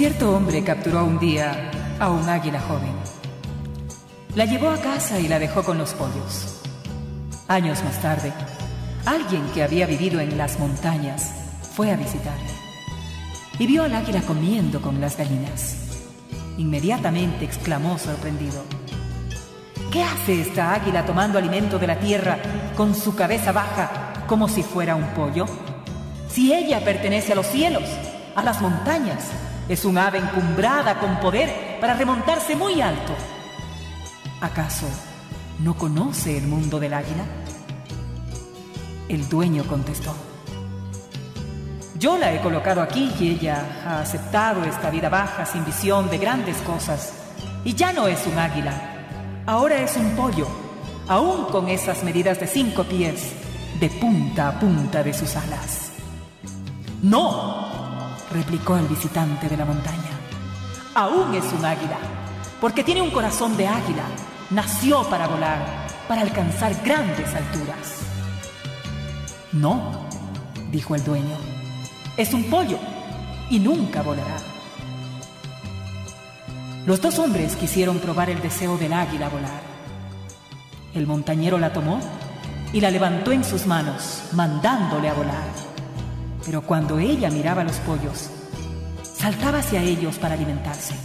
Cierto hombre capturó un día a un águila joven. La llevó a casa y la dejó con los pollos. Años más tarde, alguien que había vivido en las montañas fue a visitarle y vio al águila comiendo con las gallinas. Inmediatamente exclamó sorprendido. ¿Qué hace esta águila tomando alimento de la tierra con su cabeza baja como si fuera un pollo? Si ella pertenece a los cielos, a las montañas, es un ave encumbrada con poder para remontarse muy alto. ¿Acaso no conoce el mundo del águila? El dueño contestó. Yo la he colocado aquí y ella ha aceptado esta vida baja sin visión de grandes cosas. Y ya no es un águila, ahora es un pollo, aún con esas medidas de cinco pies, de punta a punta de sus alas. No, replicó el visitante de la montaña, aún es un águila, porque tiene un corazón de águila, nació para volar, para alcanzar grandes alturas. No, dijo el dueño, es un pollo y nunca volará. Los dos hombres quisieron probar el deseo del águila volar. El montañero la tomó y la levantó en sus manos, mandándole a volar. Pero cuando ella miraba los pollos, saltaba hacia ellos para alimentarse.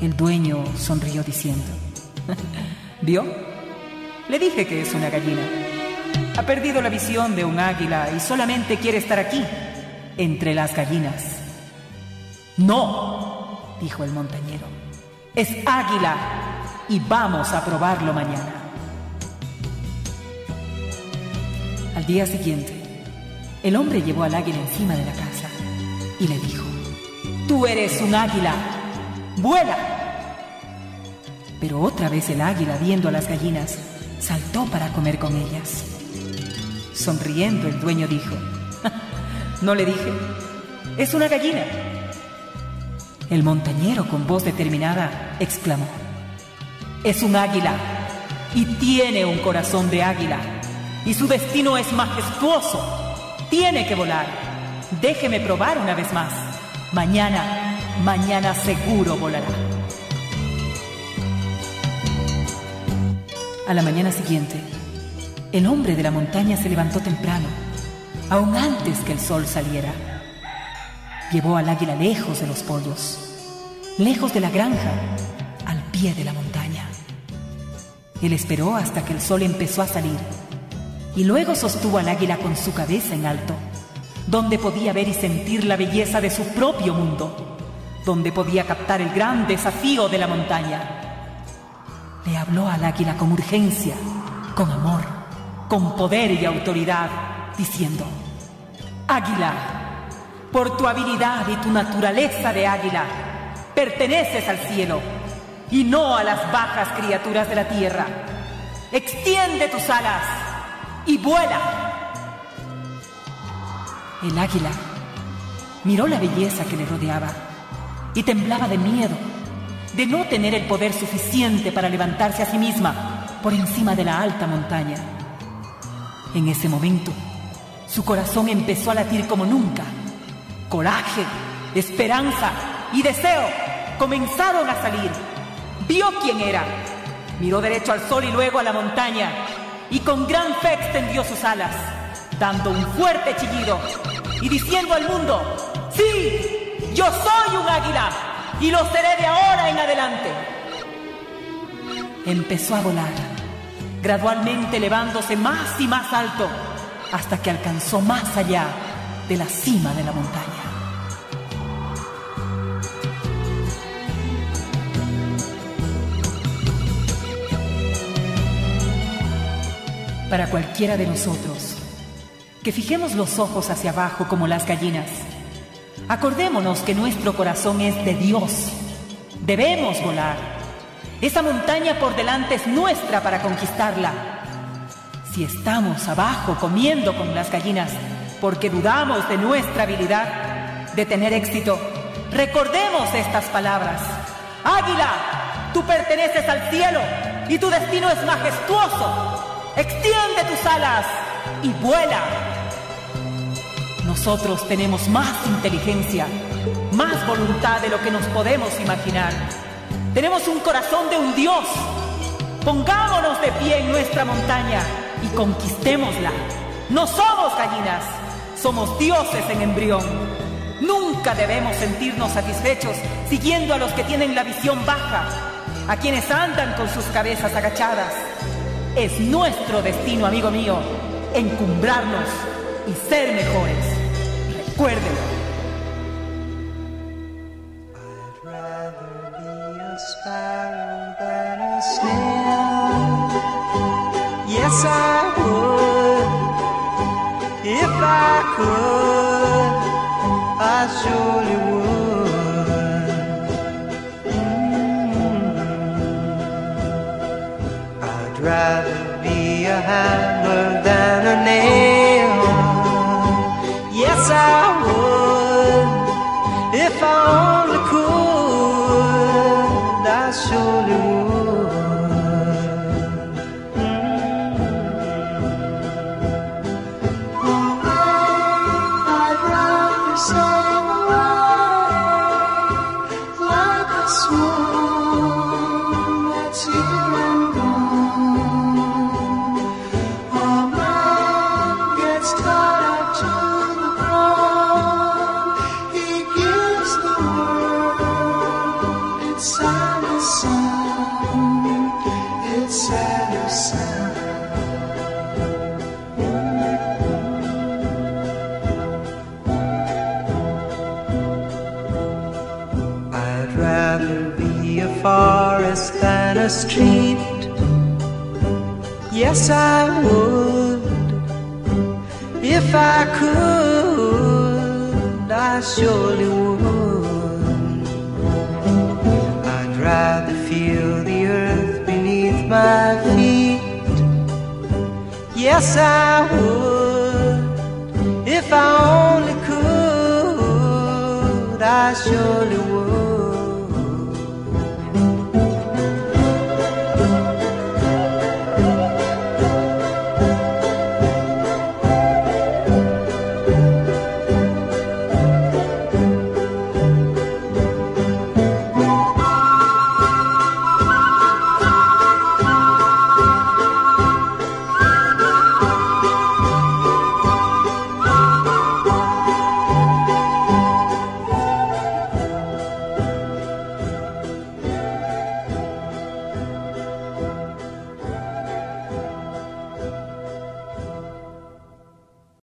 El dueño sonrió diciendo, ¿vio? Le dije que es una gallina. Ha perdido la visión de un águila y solamente quiere estar aquí, entre las gallinas. No, dijo el montañero, es águila y vamos a probarlo mañana. Al día siguiente, el hombre llevó al águila encima de la casa y le dijo, Tú eres un águila, vuela. Pero otra vez el águila, viendo a las gallinas, saltó para comer con ellas. Sonriendo, el dueño dijo, ¿no le dije? Es una gallina. El montañero, con voz determinada, exclamó, es un águila y tiene un corazón de águila y su destino es majestuoso. Tiene que volar. Déjeme probar una vez más. Mañana, mañana seguro volará. A la mañana siguiente, el hombre de la montaña se levantó temprano, aún antes que el sol saliera. Llevó al águila lejos de los pollos, lejos de la granja, al pie de la montaña. Él esperó hasta que el sol empezó a salir y luego sostuvo al águila con su cabeza en alto, donde podía ver y sentir la belleza de su propio mundo, donde podía captar el gran desafío de la montaña. Le habló al águila con urgencia, con amor, con poder y autoridad, diciendo, Águila, por tu habilidad y tu naturaleza de águila, perteneces al cielo y no a las bajas criaturas de la tierra. Extiende tus alas y vuela. El águila miró la belleza que le rodeaba y temblaba de miedo de no tener el poder suficiente para levantarse a sí misma por encima de la alta montaña. En ese momento, su corazón empezó a latir como nunca. Coraje, esperanza y deseo comenzaron a salir. Vio quién era. Miró derecho al sol y luego a la montaña y con gran fe extendió sus alas, dando un fuerte chillido y diciendo al mundo, sí, yo soy un águila y lo seré de ahora en adelante. Empezó a volar, gradualmente elevándose más y más alto hasta que alcanzó más allá de la cima de la montaña. Para cualquiera de nosotros, que fijemos los ojos hacia abajo como las gallinas, acordémonos que nuestro corazón es de Dios. Debemos volar. Esa montaña por delante es nuestra para conquistarla. Si estamos abajo comiendo con las gallinas porque dudamos de nuestra habilidad de tener éxito, recordemos estas palabras. Águila, tú perteneces al cielo y tu destino es majestuoso. Extiende tus alas y vuela. Nosotros tenemos más inteligencia más voluntad de lo que nos podemos imaginar. Tenemos un corazón de un Dios. Pongámonos de pie en nuestra montaña y conquistémosla. No somos gallinas, somos dioses en embrión. Nunca debemos sentirnos satisfechos siguiendo a los que tienen la visión baja, a quienes andan con sus cabezas agachadas. Es nuestro destino, amigo mío, encumbrarnos y ser mejores. Recuérdenlo. Yes, I would. If I could, I surely would. Rather be a hammer than a nail. Yes, I would. If I only could, I surely would. Mm. I'd rather forest than a street. Yes, I would. If I could, I surely would. I'd rather feel the earth beneath my feet. Yes, I would. If I only could, I surely